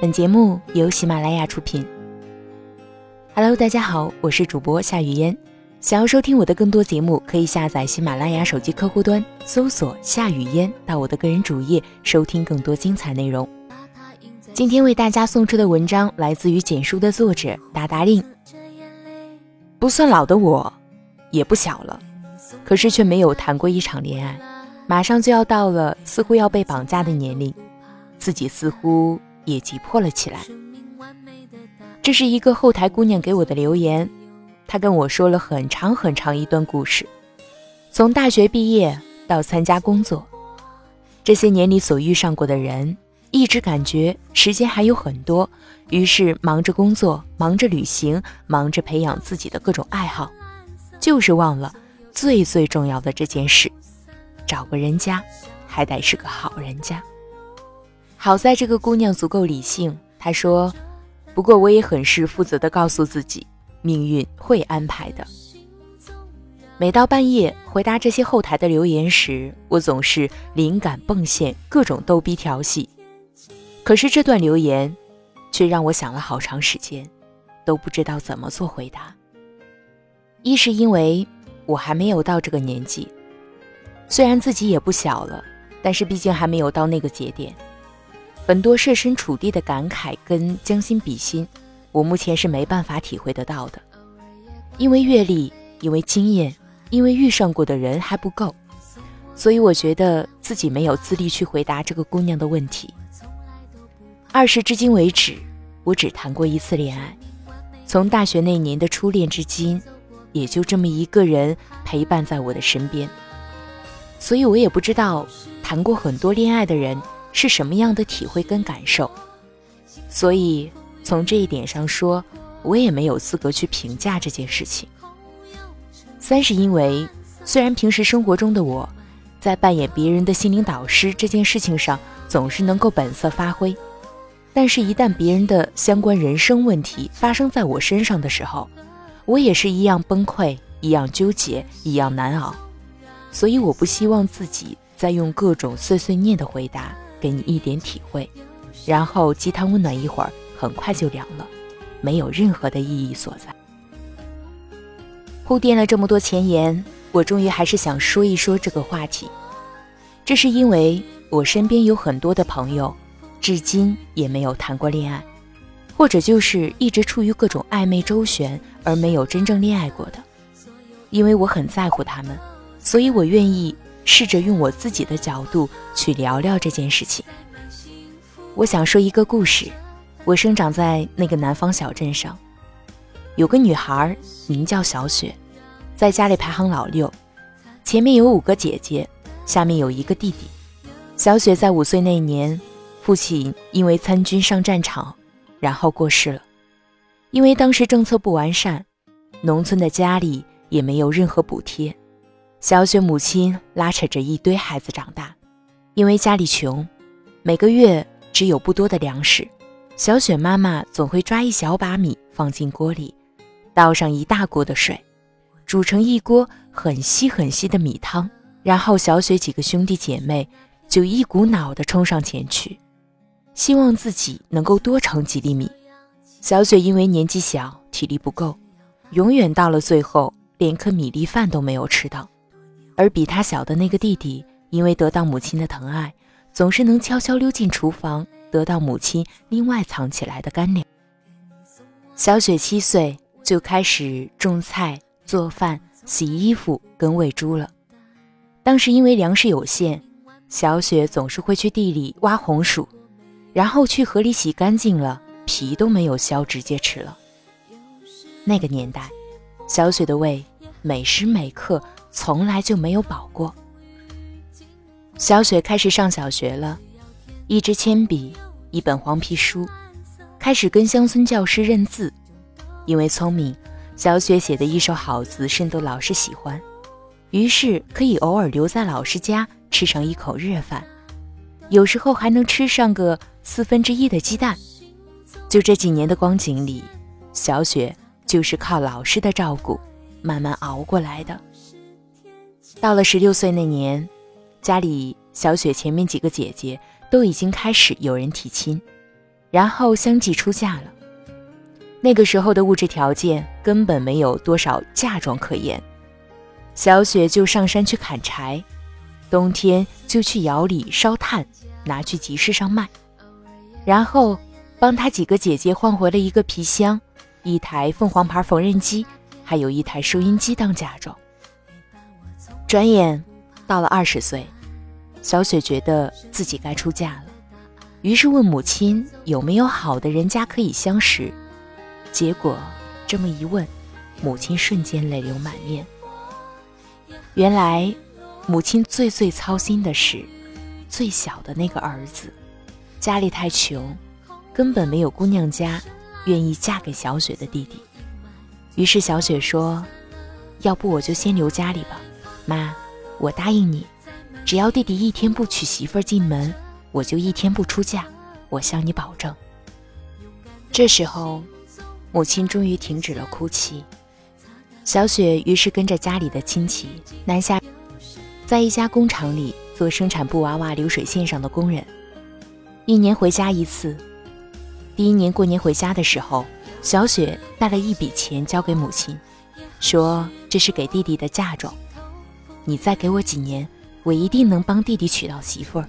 本节目由喜马拉雅出品。Hello，大家好，我是主播夏雨嫣。想要收听我的更多节目，可以下载喜马拉雅手机客户端，搜索“夏雨嫣”，到我的个人主页收听更多精彩内容。今天为大家送出的文章来自于简书的作者达达令。不算老的我，也不小了，可是却没有谈过一场恋爱，马上就要到了似乎要被绑架的年龄，自己似乎。也急迫了起来。这是一个后台姑娘给我的留言，她跟我说了很长很长一段故事，从大学毕业到参加工作，这些年里所遇上过的人，一直感觉时间还有很多，于是忙着工作，忙着旅行，忙着培养自己的各种爱好，就是忘了最最重要的这件事：找个人家，还得是个好人家。好在这个姑娘足够理性，她说：“不过我也很是负责的告诉自己，命运会安排的。”每到半夜回答这些后台的留言时，我总是灵感迸现，各种逗逼调戏。可是这段留言，却让我想了好长时间，都不知道怎么做回答。一是因为我还没有到这个年纪，虽然自己也不小了，但是毕竟还没有到那个节点。很多设身处地的感慨跟将心比心，我目前是没办法体会得到的，因为阅历，因为经验，因为遇上过的人还不够，所以我觉得自己没有资历去回答这个姑娘的问题。二是至今为止，我只谈过一次恋爱，从大学那年的初恋至今，也就这么一个人陪伴在我的身边，所以我也不知道谈过很多恋爱的人。是什么样的体会跟感受？所以从这一点上说，我也没有资格去评价这件事情。三是因为，虽然平时生活中的我，在扮演别人的心灵导师这件事情上总是能够本色发挥，但是，一旦别人的相关人生问题发生在我身上的时候，我也是一样崩溃，一样纠结，一样难熬。所以，我不希望自己再用各种碎碎念的回答。给你一点体会，然后鸡汤温暖一会儿，很快就凉了，没有任何的意义所在。铺垫了这么多前言，我终于还是想说一说这个话题。这是因为我身边有很多的朋友，至今也没有谈过恋爱，或者就是一直处于各种暧昧周旋，而没有真正恋爱过的。因为我很在乎他们，所以我愿意。试着用我自己的角度去聊聊这件事情。我想说一个故事。我生长在那个南方小镇上，有个女孩名叫小雪，在家里排行老六，前面有五个姐姐，下面有一个弟弟。小雪在五岁那年，父亲因为参军上战场，然后过世了。因为当时政策不完善，农村的家里也没有任何补贴。小雪母亲拉扯着一堆孩子长大，因为家里穷，每个月只有不多的粮食。小雪妈妈总会抓一小把米放进锅里，倒上一大锅的水，煮成一锅很稀很稀的米汤。然后小雪几个兄弟姐妹就一股脑地冲上前去，希望自己能够多盛几粒米。小雪因为年纪小，体力不够，永远到了最后连颗米粒饭都没有吃到。而比他小的那个弟弟，因为得到母亲的疼爱，总是能悄悄溜进厨房，得到母亲另外藏起来的干粮。小雪七岁就开始种菜、做饭、洗衣服跟喂猪了。当时因为粮食有限，小雪总是会去地里挖红薯，然后去河里洗干净了，皮都没有削，直接吃了。那个年代，小雪的胃每时每刻。从来就没有饱过。小雪开始上小学了，一支铅笔，一本黄皮书，开始跟乡村教师认字。因为聪明，小雪写的一手好字深得老师喜欢，于是可以偶尔留在老师家吃上一口热饭，有时候还能吃上个四分之一的鸡蛋。就这几年的光景里，小雪就是靠老师的照顾慢慢熬过来的。到了十六岁那年，家里小雪前面几个姐姐都已经开始有人提亲，然后相继出嫁了。那个时候的物质条件根本没有多少嫁妆可言，小雪就上山去砍柴，冬天就去窑里烧炭，拿去集市上卖，然后帮她几个姐姐换回了一个皮箱、一台凤凰牌缝纫机，还有一台收音机当嫁妆。转眼到了二十岁，小雪觉得自己该出嫁了，于是问母亲有没有好的人家可以相识。结果这么一问，母亲瞬间泪流满面。原来，母亲最最操心的是最小的那个儿子，家里太穷，根本没有姑娘家愿意嫁给小雪的弟弟。于是小雪说：“要不我就先留家里吧，妈，我答应你，只要弟弟一天不娶媳妇进门，我就一天不出嫁，我向你保证。”这时候。母亲终于停止了哭泣，小雪于是跟着家里的亲戚南下，在一家工厂里做生产布娃娃流水线上的工人，一年回家一次。第一年过年回家的时候，小雪带了一笔钱交给母亲，说这是给弟弟的嫁妆，你再给我几年，我一定能帮弟弟娶到媳妇儿。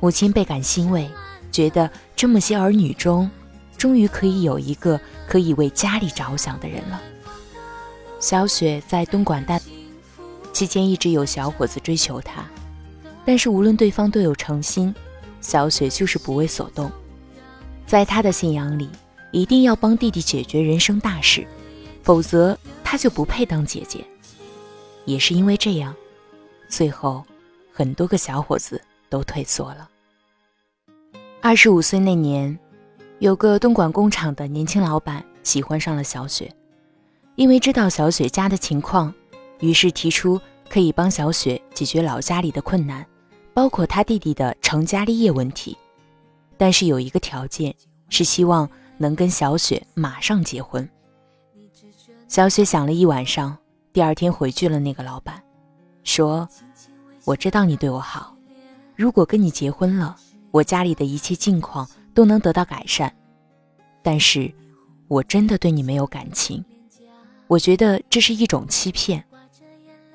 母亲倍感欣慰，觉得这么些儿女中。终于可以有一个可以为家里着想的人了。小雪在东莞大期间，一直有小伙子追求她，但是无论对方多有诚心，小雪就是不为所动。在她的信仰里，一定要帮弟弟解决人生大事，否则她就不配当姐姐。也是因为这样，最后很多个小伙子都退缩了。二十五岁那年。有个东莞工厂的年轻老板喜欢上了小雪，因为知道小雪家的情况，于是提出可以帮小雪解决老家里的困难，包括他弟弟的成家立业问题。但是有一个条件，是希望能跟小雪马上结婚。小雪想了一晚上，第二天回拒了那个老板，说：“我知道你对我好，如果跟你结婚了，我家里的一切境况。”都能得到改善，但是我真的对你没有感情，我觉得这是一种欺骗。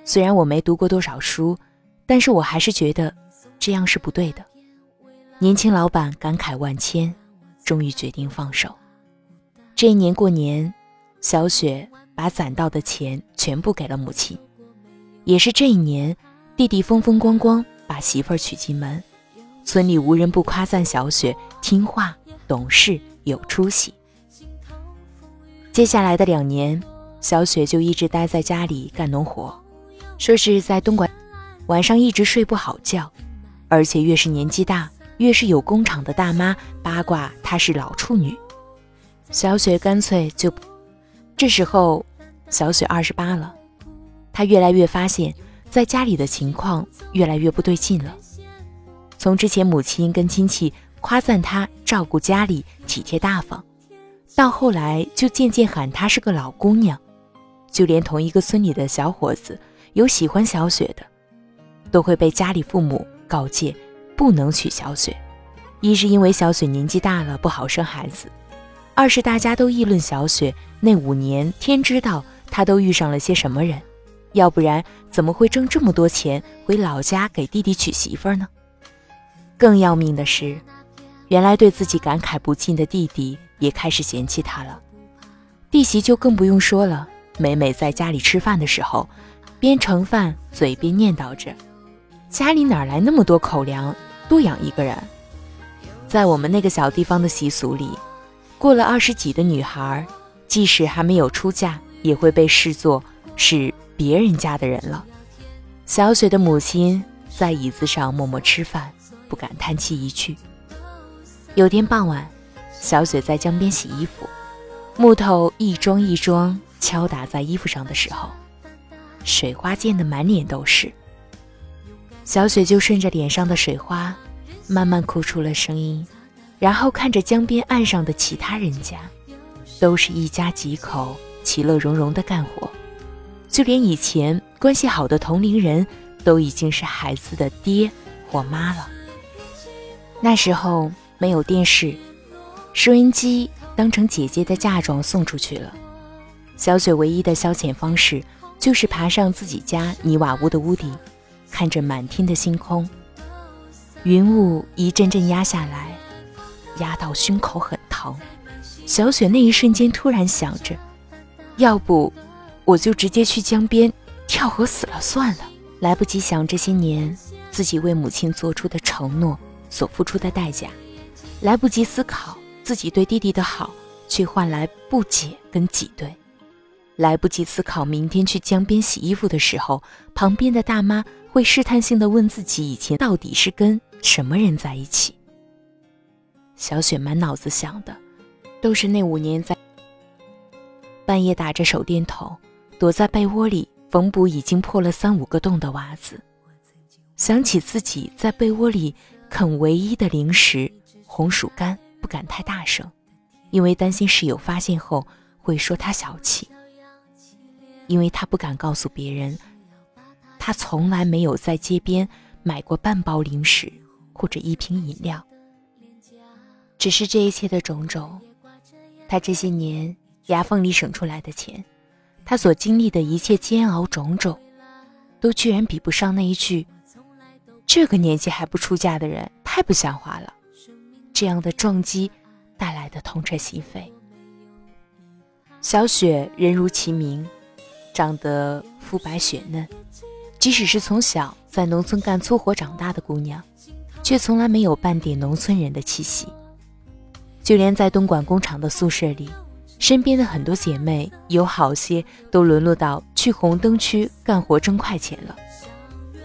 虽然我没读过多少书，但是我还是觉得这样是不对的。年轻老板感慨万千，终于决定放手。这一年过年，小雪把攒到的钱全部给了母亲。也是这一年，弟弟风风光光把媳妇儿娶进门。村里无人不夸赞小雪听话、懂事、有出息。接下来的两年，小雪就一直待在家里干农活，说是在东莞，晚上一直睡不好觉，而且越是年纪大，越是有工厂的大妈八卦她是老处女。小雪干脆就……这时候，小雪二十八了，她越来越发现，在家里的情况越来越不对劲了。从之前母亲跟亲戚夸赞她照顾家里、体贴大方，到后来就渐渐喊她是个老姑娘，就连同一个村里的小伙子有喜欢小雪的，都会被家里父母告诫不能娶小雪。一是因为小雪年纪大了不好生孩子，二是大家都议论小雪那五年天知道他都遇上了些什么人，要不然怎么会挣这么多钱回老家给弟弟娶媳妇呢？更要命的是，原来对自己感慨不尽的弟弟也开始嫌弃他了。弟媳就更不用说了，每每在家里吃饭的时候，边盛饭嘴边念叨着：“家里哪来那么多口粮，多养一个人？”在我们那个小地方的习俗里，过了二十几的女孩，即使还没有出嫁，也会被视作是别人家的人了。小雪的母亲在椅子上默默吃饭。不敢叹气一句。有天傍晚，小雪在江边洗衣服，木头一桩一桩敲打在衣服上的时候，水花溅得满脸都是。小雪就顺着脸上的水花，慢慢哭出了声音，然后看着江边岸上的其他人家，都是一家几口其乐融融的干活，就连以前关系好的同龄人，都已经是孩子的爹或妈了。那时候，没有电视，收音机当成姐姐的嫁妆送出去了。小雪唯一的消遣方式就是爬上自己家泥瓦屋的屋顶，看着满天的星空。云雾一阵阵压下来，压到胸口很疼。小雪那一瞬间突然想着，要不我就直接去江边跳河死了算了。来不及想这些年自己为母亲做出的承诺所付出的代价，来不及思考自己对弟弟的好却换来不解跟挤兑。来不及思考明天去江边洗衣服的时候，旁边的大妈会试探性的问自己以前到底是跟什么人在一起。小雪满脑子想的，都是那五年在半夜打着手电筒，躲在被窝里缝补已经破了三五个洞的袜子，想起自己在被窝里啃唯一的零食红薯干，不敢太大声，因为担心室友发现后会说他小气。因为他不敢告诉别人，他从来没有在街边买过半包零食或者一瓶饮料。只是这一切的种种，他这些年牙缝里省出来的钱，他所经历的一切煎熬种种，都居然比不上那一句“这个年纪还不出嫁的人太不像话了”这样的撞击带来的痛彻心扉。小雪人如其名。长得肤白雪嫩，即使是从小在农村干粗活长大的姑娘，却从来没有半点农村人的气息。就连在东莞工厂的宿舍里，身边的很多姐妹有好些都沦落到去红灯区干活挣快钱了，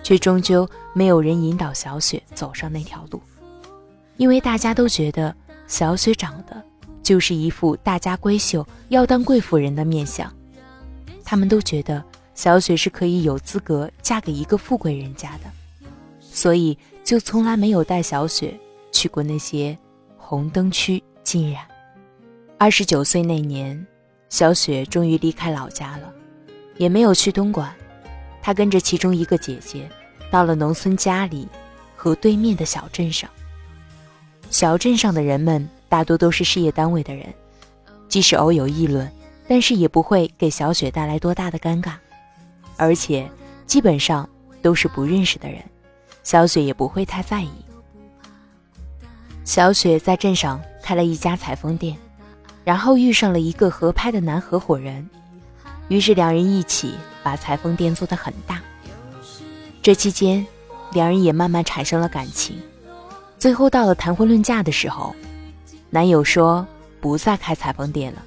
却终究没有人引导小雪走上那条路，因为大家都觉得小雪长得就是一副大家闺秀要当贵妇人的面相。他们都觉得小雪是可以有资格嫁给一个富贵人家的，所以就从来没有带小雪去过那些红灯区浸染。二十九岁那年，小雪终于离开老家了，也没有去东莞，她跟着其中一个姐姐到了农村家里和对面的小镇上。小镇上的人们大多都是事业单位的人，即使偶有议论。但是也不会给小雪带来多大的尴尬，而且基本上都是不认识的人，小雪也不会太在意。小雪在镇上开了一家裁缝店，然后遇上了一个合拍的男合伙人，于是两人一起把裁缝店做得很大。这期间，两人也慢慢产生了感情，最后到了谈婚论嫁的时候，男友说不再开裁缝店了。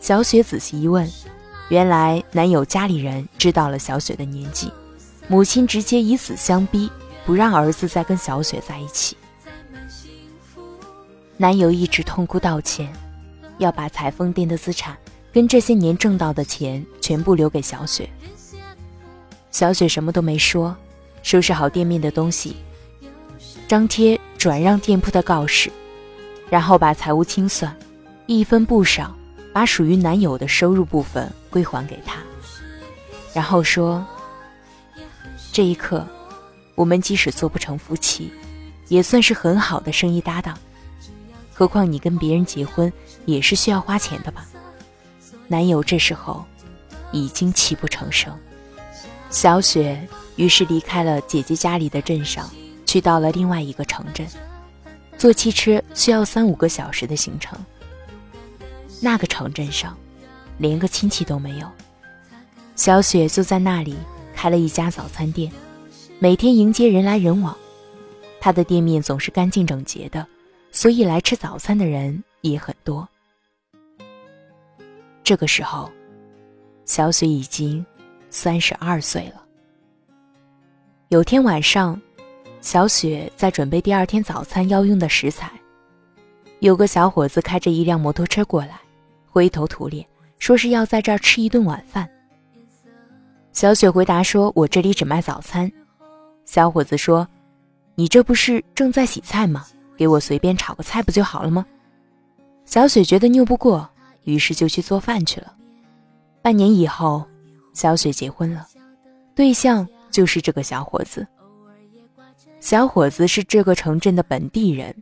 小雪仔细一问，原来男友家里人知道了小雪的年纪，母亲直接以死相逼，不让儿子再跟小雪在一起。男友一直痛哭道歉，要把裁缝店的资产跟这些年挣到的钱全部留给小雪。小雪什么都没说，收拾好店面的东西，张贴转让店铺的告示，然后把财务清算，一分不少。把属于男友的收入部分归还给他，然后说：“这一刻，我们即使做不成夫妻，也算是很好的生意搭档。何况你跟别人结婚也是需要花钱的吧？”男友这时候已经泣不成声。小雪于是离开了姐姐家里的镇上，去到了另外一个城镇，坐汽车需要三五个小时的行程。那个城镇上，连个亲戚都没有。小雪就在那里开了一家早餐店，每天迎接人来人往。她的店面总是干净整洁的，所以来吃早餐的人也很多。这个时候，小雪已经三十二岁了。有天晚上，小雪在准备第二天早餐要用的食材，有个小伙子开着一辆摩托车过来。灰头土脸，说是要在这儿吃一顿晚饭。小雪回答说：“我这里只卖早餐。”小伙子说：“你这不是正在洗菜吗？给我随便炒个菜不就好了吗？”小雪觉得拗不过，于是就去做饭去了。半年以后，小雪结婚了，对象就是这个小伙子。小伙子是这个城镇的本地人，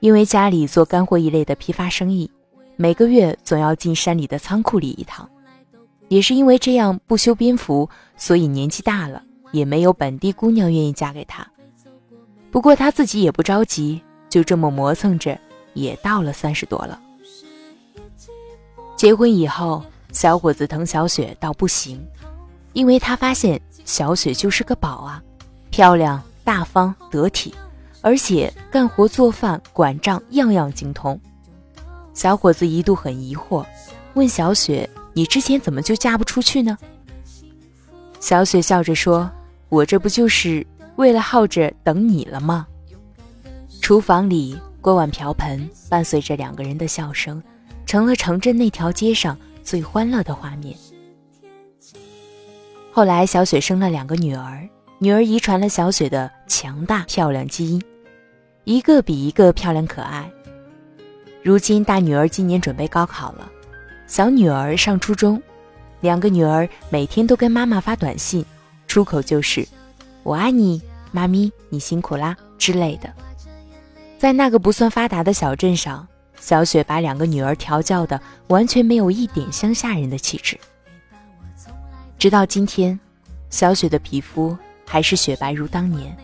因为家里做干货一类的批发生意，每个月总要进山里的仓库里一趟。也是因为这样不修边幅，所以年纪大了也没有本地姑娘愿意嫁给他。不过他自己也不着急，就这么磨蹭着，也到了三十多了。结婚以后，小伙子疼小雪到不行，因为他发现小雪就是个宝啊，漂亮、大方、得体，而且干活、做饭、管账样样精通。小伙子一度很疑惑，问小雪。你之前怎么就嫁不出去呢？小雪笑着说：“我这不就是为了耗着等你了吗？”厨房里锅碗瓢盆伴随着两个人的笑声，成了城镇那条街上最欢乐的画面。后来，小雪生了两个女儿，女儿遗传了小雪的强大漂亮基因，一个比一个漂亮可爱。如今，大女儿今年准备高考了。小女儿上初中，两个女儿每天都跟妈妈发短信，出口就是“我爱你，妈咪，你辛苦啦”之类的。在那个不算发达的小镇上，小雪把两个女儿调教的完全没有一点乡下人的气质。直到今天，小雪的皮肤还是雪白如当年，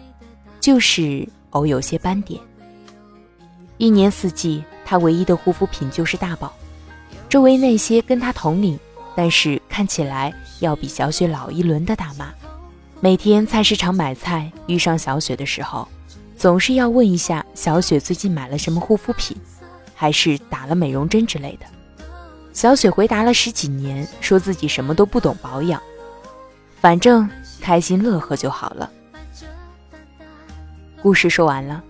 就是偶有些斑点。一年四季，她唯一的护肤品就是大宝。周围那些跟她同龄，但是看起来要比小雪老一轮的大妈，每天菜市场买菜遇上小雪的时候，总是要问一下小雪最近买了什么护肤品，还是打了美容针之类的。小雪回答了十几年，说自己什么都不懂保养，反正开心乐呵就好了。故事说完了，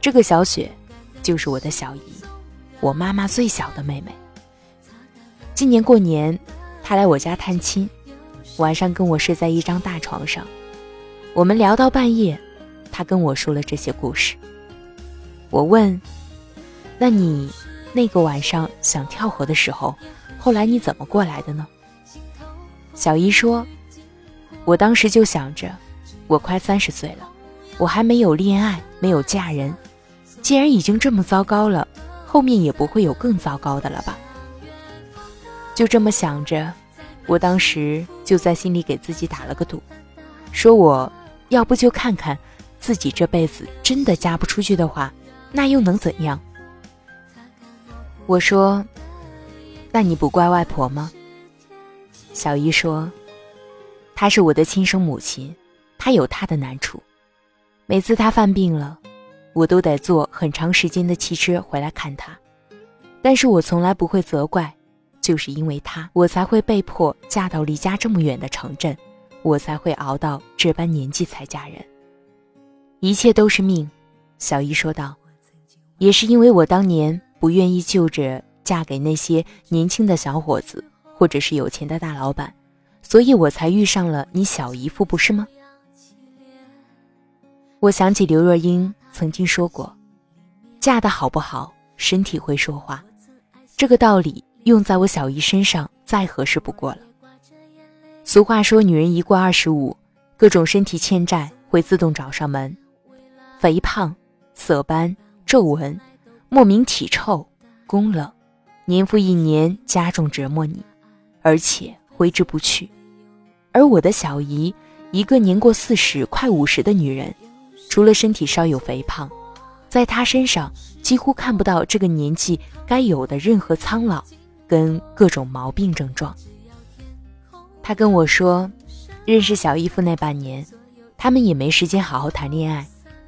这个小雪就是我的小姨，我妈妈最小的妹妹。今年过年，她来我家探亲，晚上跟我睡在一张大床上，我们聊到半夜，他跟我说了这些故事。我问：“那你那个晚上想跳河的时候，后来你怎么过来的呢？”小姨说：“我当时就想着，我快三十岁了，我还没有恋爱，没有嫁人，既然已经这么糟糕了，后面也不会有更糟糕的了吧。”就这么想着，我当时就在心里给自己打了个赌，说我要不就看看自己这辈子真的嫁不出去的话，那又能怎样？我说：“那你不怪外婆吗？”小姨说：“她是我的亲生母亲，她有她的难处。每次她犯病了，我都得坐很长时间的汽车回来看她，但是我从来不会责怪。”就是因为她，我才会被迫嫁到离家这么远的城镇，我才会熬到这般年纪才嫁人。一切都是命，小姨说道。也是因为我当年不愿意就着嫁给那些年轻的小伙子，或者是有钱的大老板，所以我才遇上了你小姨夫，不是吗？我想起刘若英曾经说过：“嫁的好不好，身体会说话。”这个道理。用在我小姨身上再合适不过了。俗话说，女人一过二十五，各种身体欠债会自动找上门，肥胖、色斑、皱纹、莫名体臭、宫冷，年复一年加重折磨你，而且挥之不去。而我的小姨，一个年过四十、快五十的女人，除了身体稍有肥胖，在她身上几乎看不到这个年纪该有的任何苍老。跟各种毛病症状。他跟我说，认识小姨夫那半年，他们也没时间好好谈恋爱，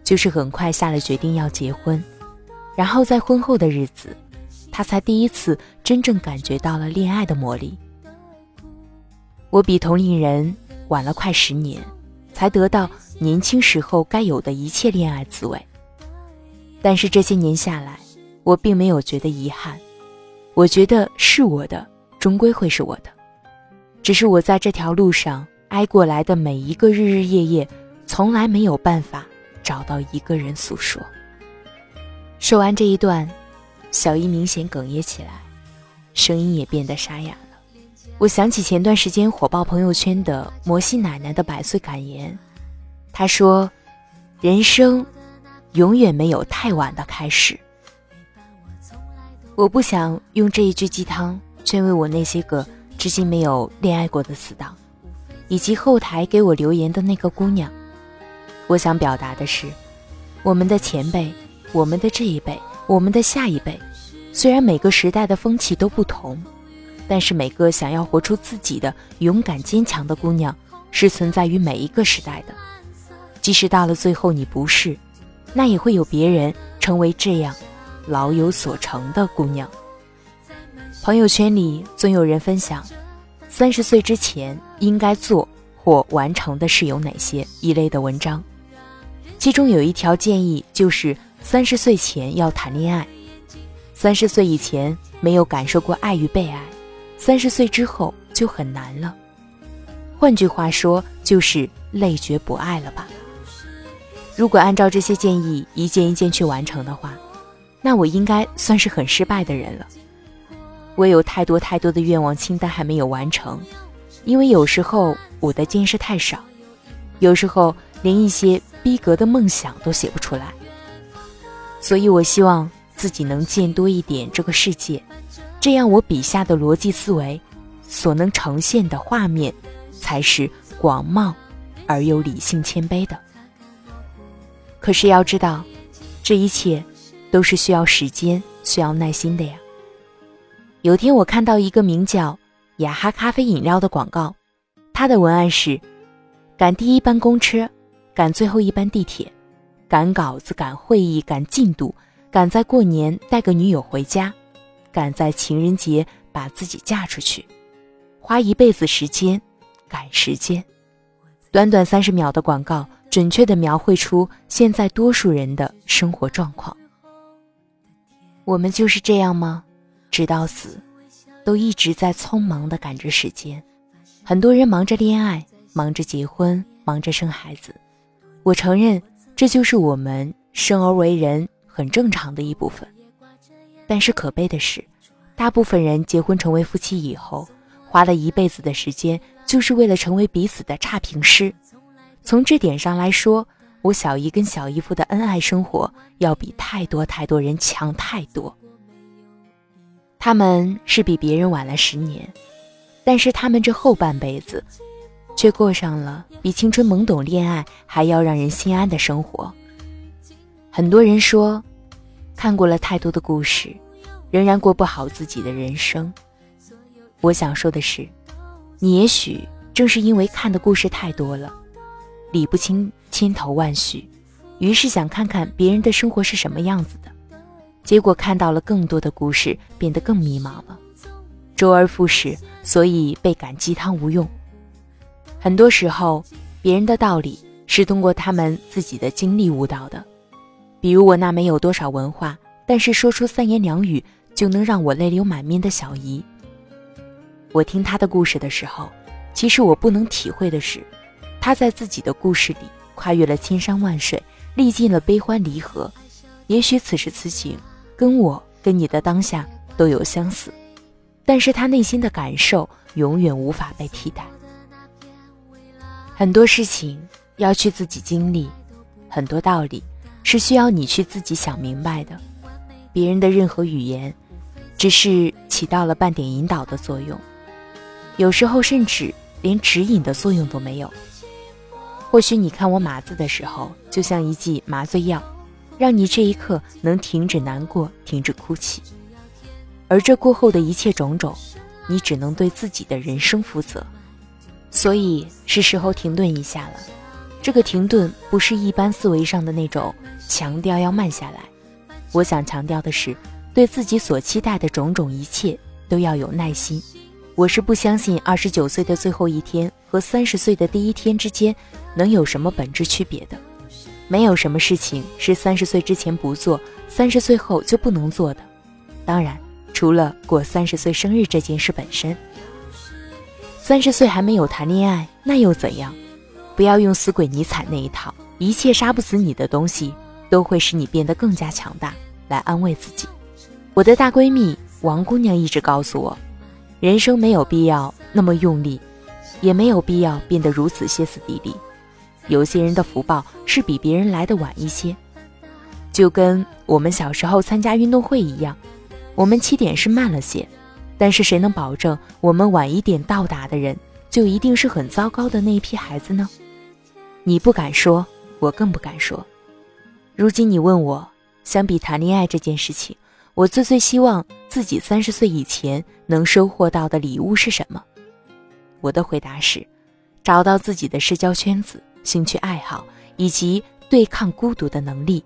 就是很快下了决定要结婚。然后在婚后的日子，他才第一次真正感觉到了恋爱的魔力。我比同龄人晚了快十年，才得到年轻时候该有的一切恋爱滋味。但是这些年下来，我并没有觉得遗憾。我觉得是我的，终归会是我的。只是我在这条路上挨过来的每一个日日夜夜，从来没有办法找到一个人诉说。说完这一段，小姨明显哽咽起来，声音也变得沙哑了。我想起前段时间火爆朋友圈的摩西奶奶的百岁感言，她说：“人生永远没有太晚的开始，我不想用这一句鸡汤劝慰我那些个至今没有恋爱过的死党，以及后台给我留言的那个姑娘。我想表达的是，我们的前辈，我们的这一辈，我们的下一辈，虽然每个时代的风气都不同，但是每个想要活出自己的勇敢坚强的姑娘，是存在于每一个时代的。即使到了最后你不是，那也会有别人成为这样老有所成的姑娘。朋友圈里总有人分享，三十岁之前应该做或完成的事有哪些一类的文章，其中有一条建议就是三十岁前要谈恋爱，三十岁以前没有感受过爱与被爱，三十岁之后就很难了。换句话说，就是累觉不爱了吧。如果按照这些建议一件一件去完成的话，那我应该算是很失败的人了。我有太多太多的愿望清单还没有完成，因为有时候我的见识太少，有时候连一些逼格的梦想都写不出来。所以我希望自己能见多一点这个世界，这样我笔下的逻辑思维所能呈现的画面，才是广袤而又理性谦卑的。可是要知道，这一切都是需要时间、需要耐心的呀。有天我看到一个名叫“雅哈咖啡饮料”的广告，它的文案是：赶第一班公车，赶最后一班地铁，赶稿子、赶会议、赶进度，赶在过年带个女友回家，赶在情人节把自己嫁出去，花一辈子时间赶时间。短短三十秒的广告。准确地描绘出现在多数人的生活状况。我们就是这样吗？直到死，都一直在匆忙地赶着时间。很多人忙着恋爱，忙着结婚，忙着生孩子。我承认，这就是我们生而为人很正常的一部分。但是可悲的是，大部分人结婚成为夫妻以后，花了一辈子的时间，就是为了成为彼此的差评师。从这点上来说，我小姨跟小姨夫的恩爱生活要比太多太多人强太多。他们是比别人晚了十年，但是他们这后半辈子，却过上了比青春懵懂恋爱还要让人心安的生活。很多人说，看过了太多的故事，仍然过不好自己的人生。我想说的是，你也许正是因为看的故事太多了。理不清千头万绪，于是想看看别人的生活是什么样子的，结果看到了更多的故事，变得更迷茫了，周而复始，所以倍感鸡汤无用。很多时候，别人的道理是通过他们自己的经历悟到的，比如我那没有多少文化，但是说出三言两语就能让我泪流满面的小姨。我听她的故事的时候，其实我不能体会的是。他在自己的故事里跨越了千山万水，历尽了悲欢离合。也许此时此景，跟我跟你的当下都有相似，但是他内心的感受永远无法被替代。很多事情要去自己经历，很多道理是需要你去自己想明白的。别人的任何语言，只是起到了半点引导的作用，有时候甚至连指引的作用都没有。或许你看我码字的时候，就像一剂麻醉药，让你这一刻能停止难过，停止哭泣。而这过后的一切种种，你只能对自己的人生负责。所以是时候停顿一下了。这个停顿不是一般思维上的那种强调要慢下来。我想强调的是，对自己所期待的种种一切都要有耐心。我是不相信二十九岁的最后一天和三十岁的第一天之间能有什么本质区别的。没有什么事情是三十岁之前不做，三十岁后就不能做的。当然，除了过三十岁生日这件事本身。三十岁还没有谈恋爱，那又怎样？不要用死鬼尼采那一套，一切杀不死你的东西都会使你变得更加强大，来安慰自己。我的大闺蜜王姑娘一直告诉我。人生没有必要那么用力，也没有必要变得如此歇斯底里。有些人的福报是比别人来的晚一些，就跟我们小时候参加运动会一样，我们起点是慢了些，但是谁能保证我们晚一点到达的人就一定是很糟糕的那一批孩子呢？你不敢说，我更不敢说。如今你问我，相比谈恋爱这件事情，我最最希望自己三十岁以前能收获到的礼物是什么？我的回答是，找到自己的社交圈子、兴趣爱好以及对抗孤独的能力。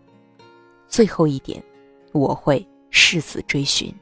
最后一点，我会。誓死追寻。